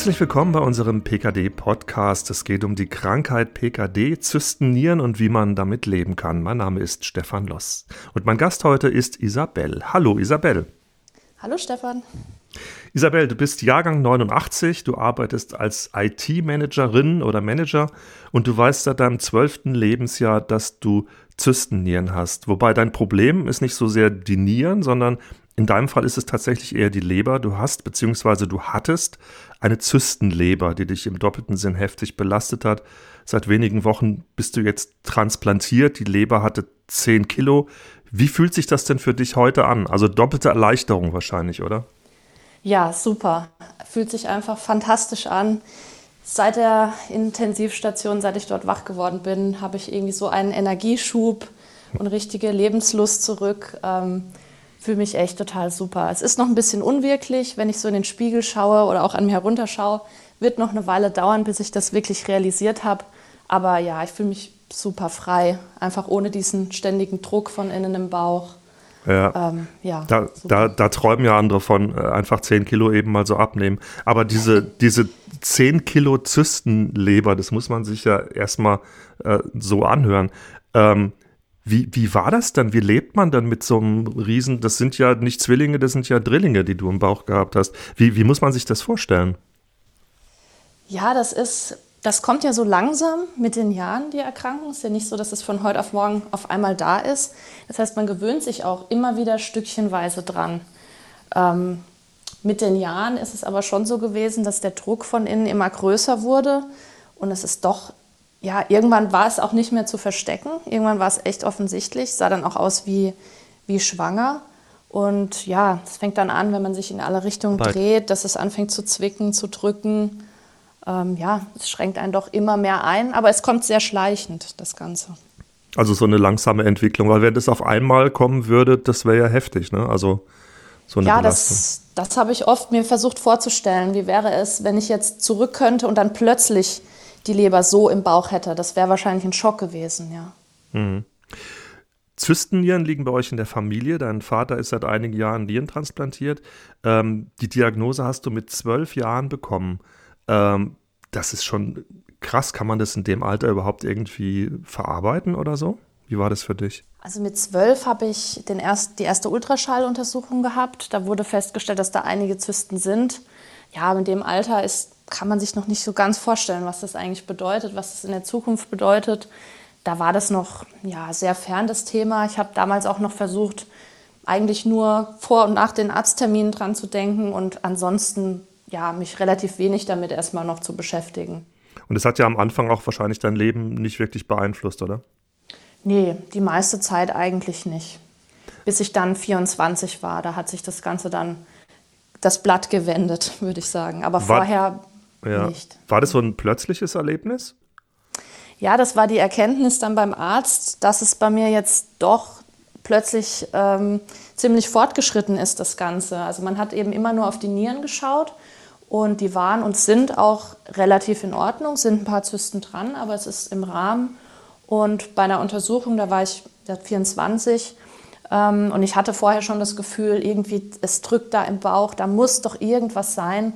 Herzlich willkommen bei unserem PKD-Podcast. Es geht um die Krankheit PKD, Zystennieren und wie man damit leben kann. Mein Name ist Stefan Loss und mein Gast heute ist Isabel. Hallo Isabel. Hallo Stefan. Isabel, du bist Jahrgang 89, du arbeitest als IT-Managerin oder Manager und du weißt seit deinem zwölften Lebensjahr, dass du Zystennieren hast. Wobei dein Problem ist nicht so sehr die Nieren, sondern in deinem Fall ist es tatsächlich eher die Leber. Du hast bzw. du hattest eine Zystenleber, die dich im doppelten Sinn heftig belastet hat. Seit wenigen Wochen bist du jetzt transplantiert. Die Leber hatte 10 Kilo. Wie fühlt sich das denn für dich heute an? Also doppelte Erleichterung wahrscheinlich, oder? Ja, super. Fühlt sich einfach fantastisch an. Seit der Intensivstation, seit ich dort wach geworden bin, habe ich irgendwie so einen Energieschub und richtige Lebenslust zurück. Ähm, fühle mich echt total super. Es ist noch ein bisschen unwirklich, wenn ich so in den Spiegel schaue oder auch an mir herunterschaue. Wird noch eine Weile dauern, bis ich das wirklich realisiert habe. Aber ja, ich fühle mich super frei, einfach ohne diesen ständigen Druck von innen im Bauch. Ja, ähm, ja da, da, da, träumen ja andere von, äh, einfach 10 Kilo eben mal so abnehmen. Aber diese, diese 10 Kilo Zystenleber, das muss man sich ja erstmal äh, so anhören. Ähm, wie, wie war das dann? Wie lebt man dann mit so einem Riesen? Das sind ja nicht Zwillinge, das sind ja Drillinge, die du im Bauch gehabt hast. Wie, wie muss man sich das vorstellen? Ja, das ist, das kommt ja so langsam mit den Jahren, die Erkrankung. Es ist ja nicht so, dass es von heute auf morgen auf einmal da ist. Das heißt, man gewöhnt sich auch immer wieder stückchenweise dran. Ähm, mit den Jahren ist es aber schon so gewesen, dass der Druck von innen immer größer wurde und es ist doch ja, irgendwann war es auch nicht mehr zu verstecken. Irgendwann war es echt offensichtlich, sah dann auch aus wie, wie schwanger. Und ja, es fängt dann an, wenn man sich in alle Richtungen dreht, dass es anfängt zu zwicken, zu drücken. Ähm, ja, es schränkt einen doch immer mehr ein, aber es kommt sehr schleichend, das Ganze. Also so eine langsame Entwicklung, weil wenn das auf einmal kommen würde, das wäre ja heftig, ne? Also so eine ja, Belastung. das, das habe ich oft mir versucht vorzustellen. Wie wäre es, wenn ich jetzt zurück könnte und dann plötzlich die Leber so im Bauch hätte. Das wäre wahrscheinlich ein Schock gewesen, ja. Mhm. Zystennieren liegen bei euch in der Familie. Dein Vater ist seit einigen Jahren nierentransplantiert. Ähm, die Diagnose hast du mit zwölf Jahren bekommen. Ähm, das ist schon krass. Kann man das in dem Alter überhaupt irgendwie verarbeiten oder so? Wie war das für dich? Also mit zwölf habe ich den erst, die erste Ultraschalluntersuchung gehabt. Da wurde festgestellt, dass da einige Zysten sind. Ja, in dem Alter ist kann man sich noch nicht so ganz vorstellen, was das eigentlich bedeutet, was das in der Zukunft bedeutet. Da war das noch ja, sehr fern, das Thema. Ich habe damals auch noch versucht, eigentlich nur vor und nach den Arztterminen dran zu denken und ansonsten ja, mich relativ wenig damit erstmal noch zu beschäftigen. Und es hat ja am Anfang auch wahrscheinlich dein Leben nicht wirklich beeinflusst, oder? Nee, die meiste Zeit eigentlich nicht. Bis ich dann 24 war, da hat sich das Ganze dann das Blatt gewendet, würde ich sagen. Aber war, vorher ja. nicht. War das so ein plötzliches Erlebnis? Ja, das war die Erkenntnis dann beim Arzt, dass es bei mir jetzt doch plötzlich ähm, ziemlich fortgeschritten ist, das Ganze. Also man hat eben immer nur auf die Nieren geschaut und die waren und sind auch relativ in Ordnung, sind ein paar Zysten dran, aber es ist im Rahmen. Und bei einer Untersuchung, da war ich 24 ähm, und ich hatte vorher schon das Gefühl, irgendwie, es drückt da im Bauch, da muss doch irgendwas sein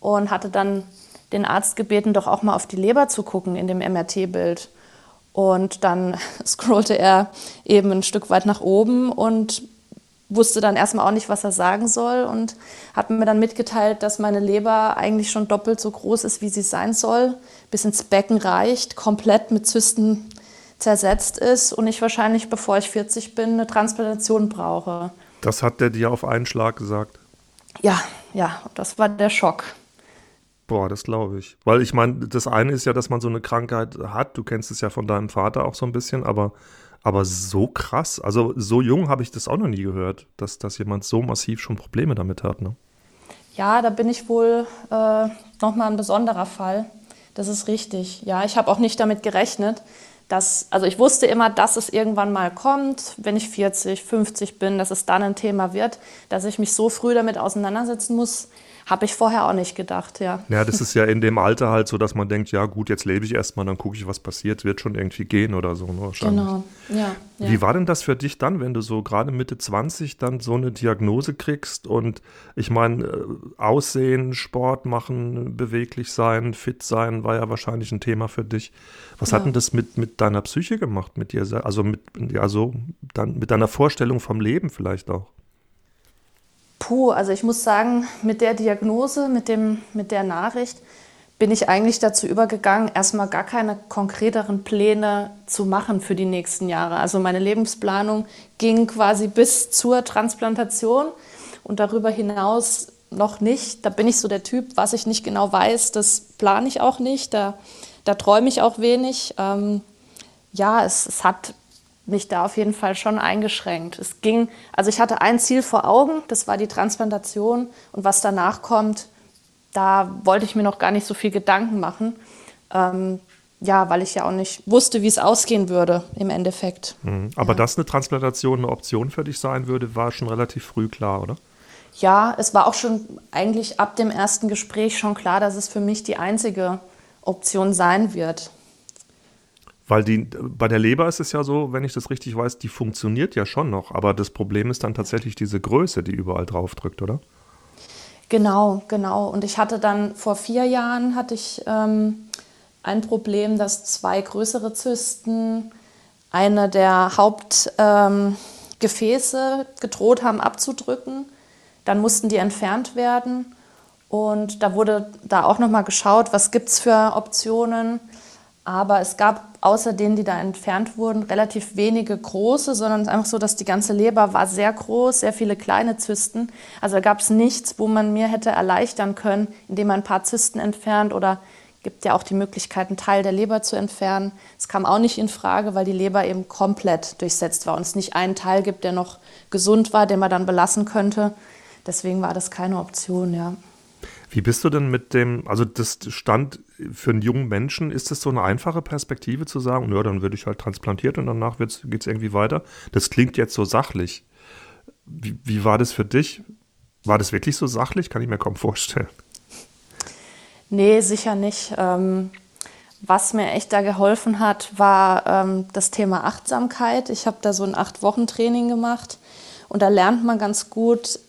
und hatte dann den Arzt gebeten, doch auch mal auf die Leber zu gucken in dem MRT-Bild. Und dann scrollte er eben ein Stück weit nach oben und wusste dann erstmal auch nicht, was er sagen soll und hat mir dann mitgeteilt, dass meine Leber eigentlich schon doppelt so groß ist, wie sie sein soll, bis ins Becken reicht, komplett mit Zysten zersetzt ist und ich wahrscheinlich, bevor ich 40 bin, eine Transplantation brauche. Das hat der dir auf einen Schlag gesagt? Ja, ja, das war der Schock. Boah, das glaube ich. Weil ich meine, das eine ist ja, dass man so eine Krankheit hat. Du kennst es ja von deinem Vater auch so ein bisschen, aber, aber so krass. Also so jung habe ich das auch noch nie gehört, dass, dass jemand so massiv schon Probleme damit hat. Ne? Ja, da bin ich wohl äh, nochmal ein besonderer Fall. Das ist richtig. Ja, ich habe auch nicht damit gerechnet, dass, also ich wusste immer, dass es irgendwann mal kommt, wenn ich 40, 50 bin, dass es dann ein Thema wird, dass ich mich so früh damit auseinandersetzen muss, habe ich vorher auch nicht gedacht, ja. Ja, das ist ja in dem Alter halt so, dass man denkt, ja gut, jetzt lebe ich erstmal, dann gucke ich, was passiert, wird schon irgendwie gehen oder so. Ne, genau, ja, ja. Wie war denn das für dich dann, wenn du so gerade Mitte 20 dann so eine Diagnose kriegst und ich meine, äh, Aussehen, Sport machen, beweglich sein, fit sein, war ja wahrscheinlich ein Thema für dich. Was ja. hat denn das mit, mit deiner Psyche gemacht, mit dir, also mit, ja, so, dann, mit deiner Vorstellung vom Leben vielleicht auch? Puh, also ich muss sagen, mit der Diagnose, mit, dem, mit der Nachricht bin ich eigentlich dazu übergegangen, erstmal gar keine konkreteren Pläne zu machen für die nächsten Jahre. Also meine Lebensplanung ging quasi bis zur Transplantation und darüber hinaus noch nicht. Da bin ich so der Typ, was ich nicht genau weiß, das plane ich auch nicht. Da, da träume ich auch wenig. Ähm, ja, es, es hat mich da auf jeden Fall schon eingeschränkt. Es ging, also ich hatte ein Ziel vor Augen, das war die Transplantation und was danach kommt, da wollte ich mir noch gar nicht so viel Gedanken machen. Ähm, ja, weil ich ja auch nicht wusste, wie es ausgehen würde im Endeffekt. Mhm. Aber ja. dass eine Transplantation eine Option für dich sein würde, war schon relativ früh klar, oder? Ja, es war auch schon eigentlich ab dem ersten Gespräch schon klar, dass es für mich die einzige Option sein wird. Weil die, bei der Leber ist es ja so, wenn ich das richtig weiß, die funktioniert ja schon noch. Aber das Problem ist dann tatsächlich diese Größe, die überall drauf drückt, oder? Genau, genau. Und ich hatte dann vor vier Jahren hatte ich ähm, ein Problem, dass zwei größere Zysten eine der Hauptgefäße ähm, gedroht haben abzudrücken. Dann mussten die entfernt werden. Und da wurde da auch nochmal geschaut, was gibt es für Optionen. Aber es gab außer denen, die da entfernt wurden, relativ wenige große, sondern es ist einfach so, dass die ganze Leber war sehr groß, sehr viele kleine Zysten. Also da gab es nichts, wo man mir hätte erleichtern können, indem man ein paar Zysten entfernt oder gibt ja auch die Möglichkeit, einen Teil der Leber zu entfernen. Es kam auch nicht in Frage, weil die Leber eben komplett durchsetzt war und es nicht einen Teil gibt, der noch gesund war, den man dann belassen könnte. Deswegen war das keine Option, ja. Wie bist du denn mit dem, also das stand für einen jungen Menschen, ist das so eine einfache Perspektive zu sagen, ja, dann würde ich halt transplantiert und danach geht es irgendwie weiter? Das klingt jetzt so sachlich. Wie, wie war das für dich? War das wirklich so sachlich? Kann ich mir kaum vorstellen. Nee, sicher nicht. Ähm, was mir echt da geholfen hat, war ähm, das Thema Achtsamkeit. Ich habe da so ein Acht-Wochen-Training gemacht und da lernt man ganz gut,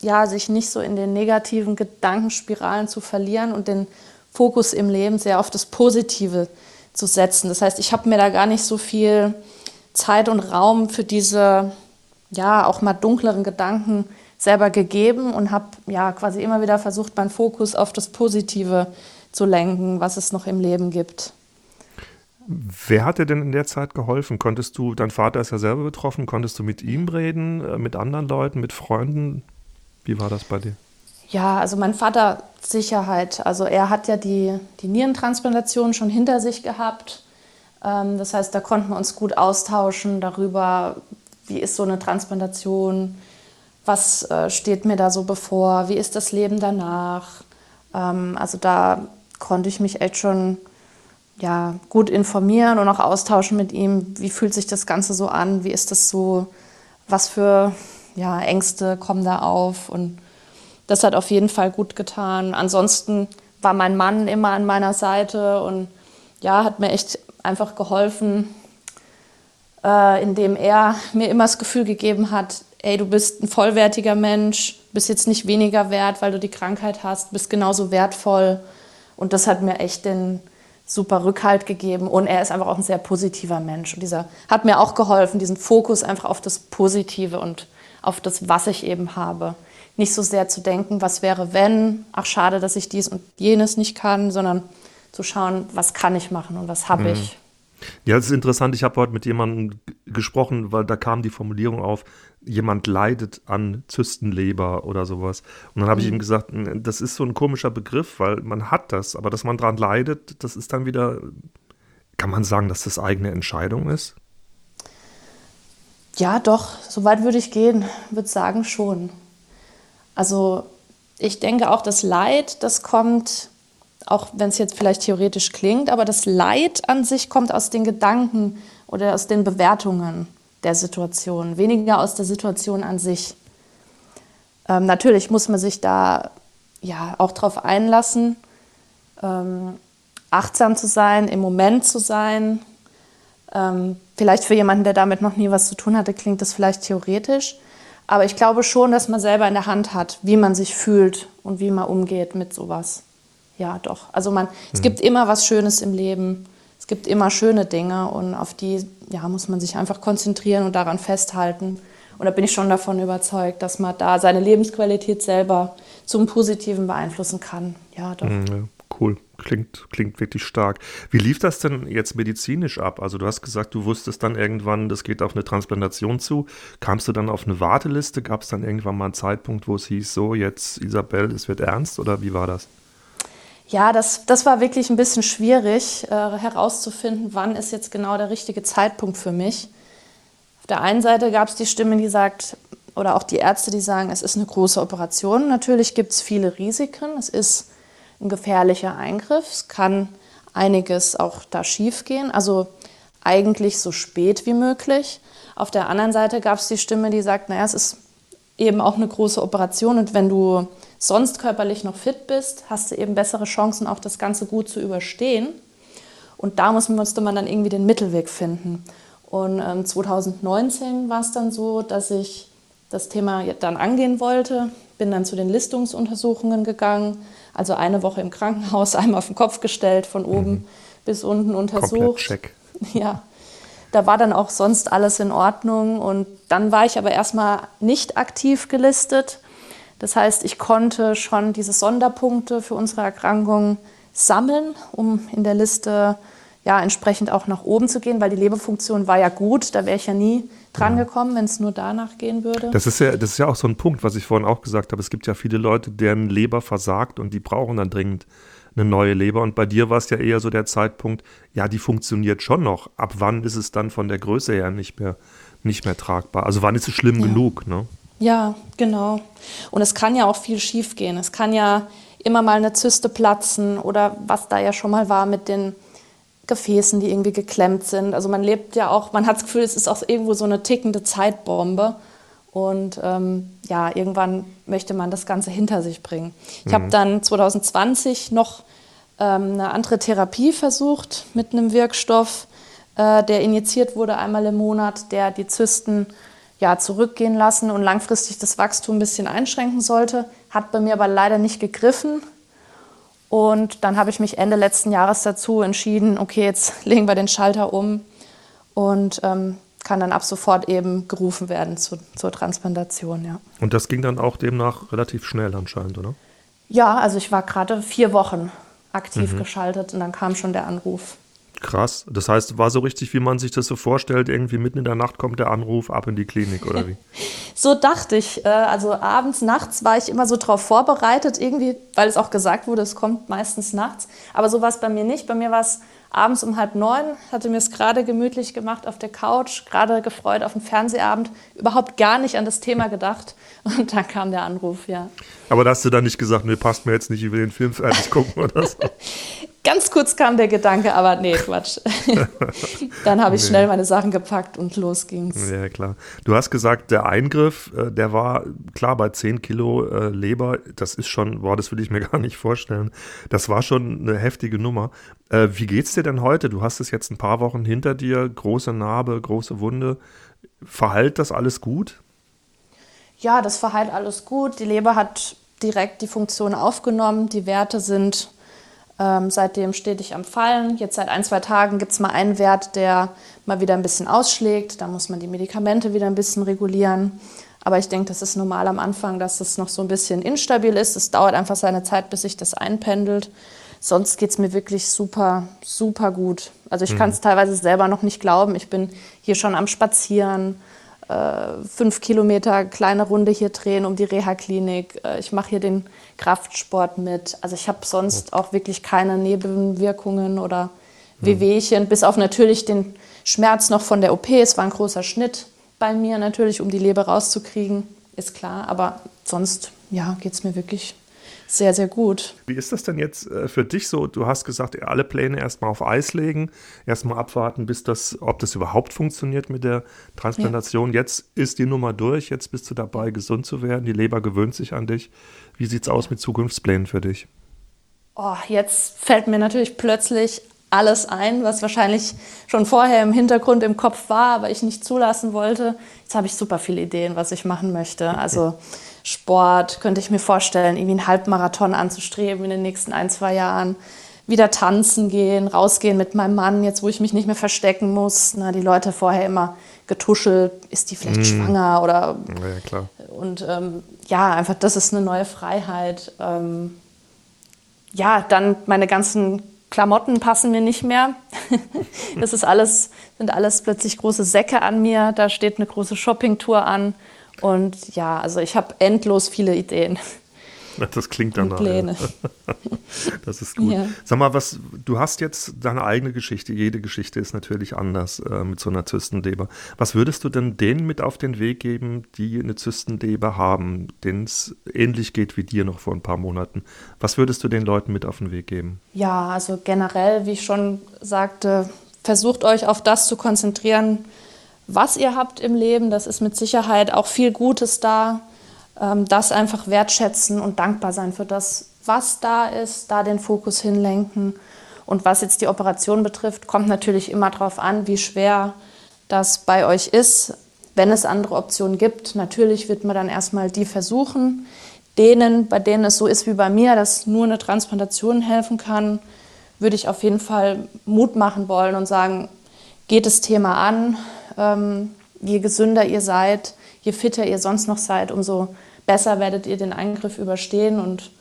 ja, sich nicht so in den negativen Gedankenspiralen zu verlieren und den Fokus im Leben sehr auf das Positive zu setzen. Das heißt, ich habe mir da gar nicht so viel Zeit und Raum für diese, ja, auch mal dunkleren Gedanken selber gegeben und habe ja quasi immer wieder versucht, meinen Fokus auf das Positive zu lenken, was es noch im Leben gibt. Wer hat dir denn in der Zeit geholfen? Konntest du, dein Vater ist ja selber betroffen, konntest du mit ihm reden, äh, mit anderen Leuten, mit Freunden? Wie war das bei dir? Ja, also mein Vater Sicherheit. Also er hat ja die, die Nierentransplantation schon hinter sich gehabt. Ähm, das heißt, da konnten wir uns gut austauschen darüber, wie ist so eine Transplantation, was äh, steht mir da so bevor, wie ist das Leben danach. Ähm, also da konnte ich mich echt schon ja, gut informieren und auch austauschen mit ihm, wie fühlt sich das Ganze so an, wie ist das so, was für ja, Ängste kommen da auf und das hat auf jeden Fall gut getan. Ansonsten war mein Mann immer an meiner Seite und ja, hat mir echt einfach geholfen, äh, indem er mir immer das Gefühl gegeben hat, ey, du bist ein vollwertiger Mensch, bist jetzt nicht weniger wert, weil du die Krankheit hast, bist genauso wertvoll. Und das hat mir echt den super Rückhalt gegeben. Und er ist einfach auch ein sehr positiver Mensch. Und dieser hat mir auch geholfen, diesen Fokus einfach auf das Positive und auf das, was ich eben habe. Nicht so sehr zu denken, was wäre, wenn, ach schade, dass ich dies und jenes nicht kann, sondern zu schauen, was kann ich machen und was habe mhm. ich. Ja, es ist interessant. Ich habe heute mit jemandem gesprochen, weil da kam die Formulierung auf, jemand leidet an Zystenleber oder sowas. Und dann habe mhm. ich ihm gesagt, das ist so ein komischer Begriff, weil man hat das, aber dass man daran leidet, das ist dann wieder, kann man sagen, dass das eigene Entscheidung ist? Ja, doch, so weit würde ich gehen, würde sagen schon. Also ich denke auch, das Leid, das kommt, auch wenn es jetzt vielleicht theoretisch klingt, aber das Leid an sich kommt aus den Gedanken oder aus den Bewertungen der Situation, weniger aus der Situation an sich. Ähm, natürlich muss man sich da ja auch darauf einlassen, ähm, achtsam zu sein, im Moment zu sein. Ähm, vielleicht für jemanden, der damit noch nie was zu tun hatte, klingt das vielleicht theoretisch. Aber ich glaube schon, dass man selber in der Hand hat, wie man sich fühlt und wie man umgeht mit sowas. Ja, doch. Also man, mhm. es gibt immer was Schönes im Leben. Es gibt immer schöne Dinge und auf die ja, muss man sich einfach konzentrieren und daran festhalten. Und da bin ich schon davon überzeugt, dass man da seine Lebensqualität selber zum Positiven beeinflussen kann. Ja, doch. Mhm, ja, cool. Klingt, klingt wirklich stark. Wie lief das denn jetzt medizinisch ab? Also du hast gesagt, du wusstest dann irgendwann, das geht auf eine Transplantation zu. Kamst du dann auf eine Warteliste? Gab es dann irgendwann mal einen Zeitpunkt, wo es hieß, so jetzt Isabel, es wird ernst oder wie war das? Ja, das, das war wirklich ein bisschen schwierig äh, herauszufinden, wann ist jetzt genau der richtige Zeitpunkt für mich. Auf der einen Seite gab es die Stimme, die sagt, oder auch die Ärzte, die sagen, es ist eine große Operation. Natürlich gibt es viele Risiken. Es ist ein gefährlicher Eingriff. Es kann einiges auch da schiefgehen. Also eigentlich so spät wie möglich. Auf der anderen Seite gab es die Stimme, die sagt, naja, es ist eben auch eine große Operation und wenn du sonst körperlich noch fit bist, hast du eben bessere Chancen, auch das Ganze gut zu überstehen. Und da musste man dann irgendwie den Mittelweg finden. Und ähm, 2019 war es dann so, dass ich das Thema dann angehen wollte, bin dann zu den Listungsuntersuchungen gegangen, also eine Woche im Krankenhaus, einmal auf den Kopf gestellt, von oben mhm. bis unten untersucht. Check. Ja, da war dann auch sonst alles in Ordnung und dann war ich aber erstmal nicht aktiv gelistet. Das heißt, ich konnte schon diese Sonderpunkte für unsere Erkrankung sammeln, um in der Liste ja, entsprechend auch nach oben zu gehen, weil die Leberfunktion war ja gut, da wäre ich ja nie dran gekommen, wenn es nur danach gehen würde. Das ist, ja, das ist ja auch so ein Punkt, was ich vorhin auch gesagt habe. Es gibt ja viele Leute, deren Leber versagt und die brauchen dann dringend eine neue Leber. Und bei dir war es ja eher so der Zeitpunkt, ja, die funktioniert schon noch. Ab wann ist es dann von der Größe her nicht mehr, nicht mehr tragbar? Also wann ist es schlimm ja. genug? Ne? Ja, genau. Und es kann ja auch viel schiefgehen. Es kann ja immer mal eine Zyste platzen oder was da ja schon mal war mit den Gefäßen, die irgendwie geklemmt sind. Also man lebt ja auch, man hat das Gefühl, es ist auch irgendwo so eine tickende Zeitbombe. Und ähm, ja, irgendwann möchte man das Ganze hinter sich bringen. Ich mhm. habe dann 2020 noch ähm, eine andere Therapie versucht mit einem Wirkstoff, äh, der injiziert wurde einmal im Monat, der die Zysten ja, zurückgehen lassen und langfristig das Wachstum ein bisschen einschränken sollte. Hat bei mir aber leider nicht gegriffen. Und dann habe ich mich Ende letzten Jahres dazu entschieden, okay, jetzt legen wir den Schalter um und ähm, kann dann ab sofort eben gerufen werden zu, zur Transplantation, ja. Und das ging dann auch demnach relativ schnell anscheinend, oder? Ja, also ich war gerade vier Wochen aktiv mhm. geschaltet und dann kam schon der Anruf. Krass. Das heißt, war so richtig, wie man sich das so vorstellt, irgendwie mitten in der Nacht kommt der Anruf ab in die Klinik oder wie? so dachte ich. Äh, also abends, nachts war ich immer so drauf vorbereitet, irgendwie, weil es auch gesagt wurde, es kommt meistens nachts. Aber so war es bei mir nicht. Bei mir war es abends um halb neun, hatte mir es gerade gemütlich gemacht auf der Couch, gerade gefreut auf den Fernsehabend, überhaupt gar nicht an das Thema gedacht. Und dann kam der Anruf, ja. Aber da hast du dann nicht gesagt, nee, passt mir jetzt nicht, ich will den Film fertig gucken oder so. Ganz kurz kam der Gedanke, aber nee, Quatsch. dann habe ich nee. schnell meine Sachen gepackt und los ging's. Ja, klar. Du hast gesagt, der Eingriff, äh, der war klar bei 10 Kilo äh, Leber, das ist schon, boah, das will ich mir gar nicht vorstellen. Das war schon eine heftige Nummer. Äh, wie geht's dir denn heute? Du hast es jetzt ein paar Wochen hinter dir, große Narbe, große Wunde. Verheilt das alles gut? Ja, das verheilt alles gut. Die Leber hat direkt die Funktion aufgenommen. Die Werte sind ähm, seitdem stetig am Fallen. Jetzt seit ein, zwei Tagen gibt es mal einen Wert, der mal wieder ein bisschen ausschlägt. Da muss man die Medikamente wieder ein bisschen regulieren. Aber ich denke, das ist normal am Anfang, dass es noch so ein bisschen instabil ist. Es dauert einfach seine Zeit, bis sich das einpendelt. Sonst geht es mir wirklich super, super gut. Also ich mhm. kann es teilweise selber noch nicht glauben. Ich bin hier schon am Spazieren äh, fünf Kilometer kleine Runde hier drehen um die Reha-Klinik. Äh, ich mache hier den Kraftsport mit. Also ich habe sonst auch wirklich keine Nebenwirkungen oder Wehwehchen, bis auf natürlich den Schmerz noch von der OP. Es war ein großer Schnitt bei mir natürlich, um die Leber rauszukriegen, ist klar. Aber sonst, ja, geht es mir wirklich sehr, sehr gut. Wie ist das denn jetzt äh, für dich so? Du hast gesagt, alle Pläne erstmal auf Eis legen, erstmal abwarten, bis das, ob das überhaupt funktioniert mit der Transplantation. Ja. Jetzt ist die Nummer durch, jetzt bist du dabei, gesund zu werden. Die Leber gewöhnt sich an dich. Wie sieht es aus mit Zukunftsplänen für dich? Oh, jetzt fällt mir natürlich plötzlich alles ein, was wahrscheinlich schon vorher im Hintergrund im Kopf war, aber ich nicht zulassen wollte. Jetzt habe ich super viele Ideen, was ich machen möchte. Also Sport könnte ich mir vorstellen, irgendwie einen Halbmarathon anzustreben in den nächsten ein, zwei Jahren. Wieder tanzen gehen, rausgehen mit meinem Mann, jetzt wo ich mich nicht mehr verstecken muss. Na, die Leute vorher immer getuschelt, ist die vielleicht mm. schwanger oder. Ja, klar. Und ähm, ja, einfach, das ist eine neue Freiheit. Ähm, ja, dann meine ganzen Klamotten passen mir nicht mehr. das ist alles, sind alles plötzlich große Säcke an mir. Da steht eine große Shoppingtour an. Und ja, also ich habe endlos viele Ideen. Das klingt danach. Pläne. Ja. Das ist gut. Ja. Sag mal, was, du hast jetzt deine eigene Geschichte. Jede Geschichte ist natürlich anders äh, mit so einer Zystenleber. Was würdest du denn denen mit auf den Weg geben, die eine Zystenleber haben, denen es ähnlich geht wie dir noch vor ein paar Monaten? Was würdest du den Leuten mit auf den Weg geben? Ja, also generell, wie ich schon sagte, versucht euch auf das zu konzentrieren, was ihr habt im Leben. Das ist mit Sicherheit auch viel Gutes da das einfach wertschätzen und dankbar sein für das, was da ist, da den Fokus hinlenken. Und was jetzt die Operation betrifft, kommt natürlich immer darauf an, wie schwer das bei euch ist. Wenn es andere Optionen gibt, natürlich wird man dann erstmal die versuchen. Denen, bei denen es so ist wie bei mir, dass nur eine Transplantation helfen kann, würde ich auf jeden Fall Mut machen wollen und sagen, geht das Thema an. Ähm, je gesünder ihr seid, je fitter ihr sonst noch seid, umso besser werdet ihr den Eingriff überstehen. Und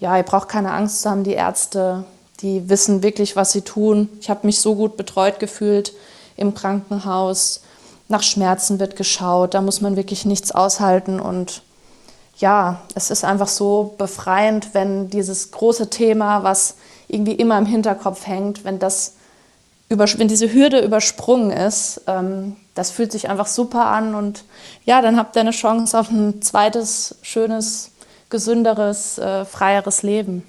ja, ihr braucht keine Angst zu haben. Die Ärzte, die wissen wirklich, was sie tun. Ich habe mich so gut betreut gefühlt im Krankenhaus. Nach Schmerzen wird geschaut. Da muss man wirklich nichts aushalten. Und ja, es ist einfach so befreiend, wenn dieses große Thema, was irgendwie immer im Hinterkopf hängt, wenn das wenn diese Hürde übersprungen ist, ähm, das fühlt sich einfach super an und ja, dann habt ihr eine Chance auf ein zweites, schönes, gesünderes, äh, freieres Leben.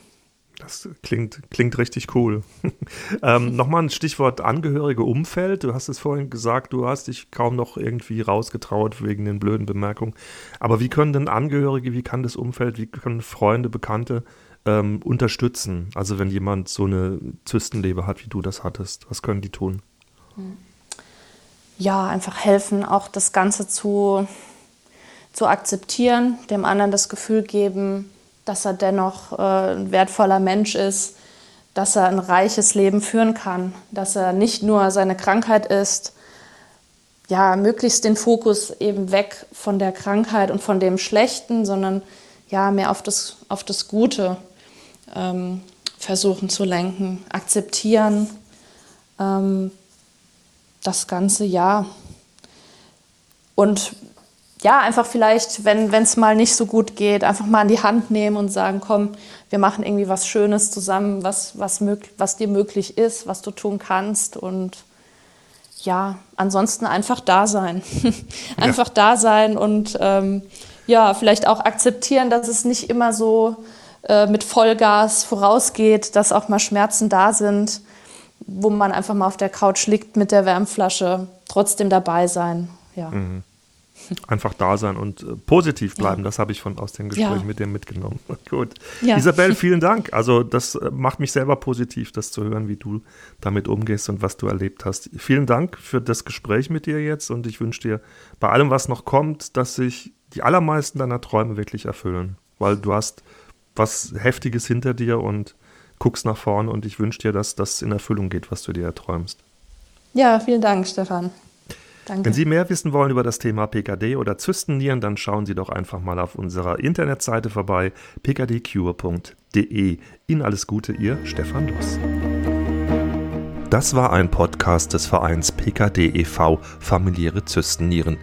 Das klingt, klingt richtig cool. ähm, Nochmal ein Stichwort angehörige Umfeld. Du hast es vorhin gesagt, du hast dich kaum noch irgendwie rausgetraut wegen den blöden Bemerkungen. Aber wie können denn Angehörige, wie kann das Umfeld, wie können Freunde, Bekannte ähm, unterstützen? Also wenn jemand so eine Zystenleber hat, wie du das hattest, was können die tun? Ja, einfach helfen, auch das Ganze zu, zu akzeptieren, dem anderen das Gefühl geben, dass er dennoch äh, ein wertvoller Mensch ist, dass er ein reiches Leben führen kann, dass er nicht nur seine Krankheit ist, ja, möglichst den Fokus eben weg von der Krankheit und von dem Schlechten, sondern ja, mehr auf das, auf das Gute ähm, versuchen zu lenken, akzeptieren, ähm, das ganze Jahr. Und ja, einfach vielleicht, wenn es mal nicht so gut geht, einfach mal an die Hand nehmen und sagen, komm, wir machen irgendwie was Schönes zusammen, was, was, was dir möglich ist, was du tun kannst. Und ja, ansonsten einfach da sein. einfach ja. da sein und ähm, ja, vielleicht auch akzeptieren, dass es nicht immer so äh, mit Vollgas vorausgeht, dass auch mal Schmerzen da sind, wo man einfach mal auf der Couch liegt mit der Wärmflasche, trotzdem dabei sein. Ja. Mhm. Einfach da sein und äh, positiv bleiben, ja. das habe ich von aus dem Gespräch ja. mit dir mitgenommen. Gut. Ja. Isabel, vielen Dank. Also das äh, macht mich selber positiv, das zu hören, wie du damit umgehst und was du erlebt hast. Vielen Dank für das Gespräch mit dir jetzt und ich wünsche dir bei allem, was noch kommt, dass sich die allermeisten deiner Träume wirklich erfüllen, weil du hast was Heftiges hinter dir und guckst nach vorne und ich wünsche dir, dass das in Erfüllung geht, was du dir erträumst. Ja, vielen Dank, Stefan. Danke. Wenn Sie mehr wissen wollen über das Thema PKD oder Zystennieren, dann schauen Sie doch einfach mal auf unserer Internetseite vorbei, pkdcure.de. Ihnen alles Gute, Ihr Stefan Luss. Das war ein Podcast des Vereins PKD e.V. Familiäre Zystennieren.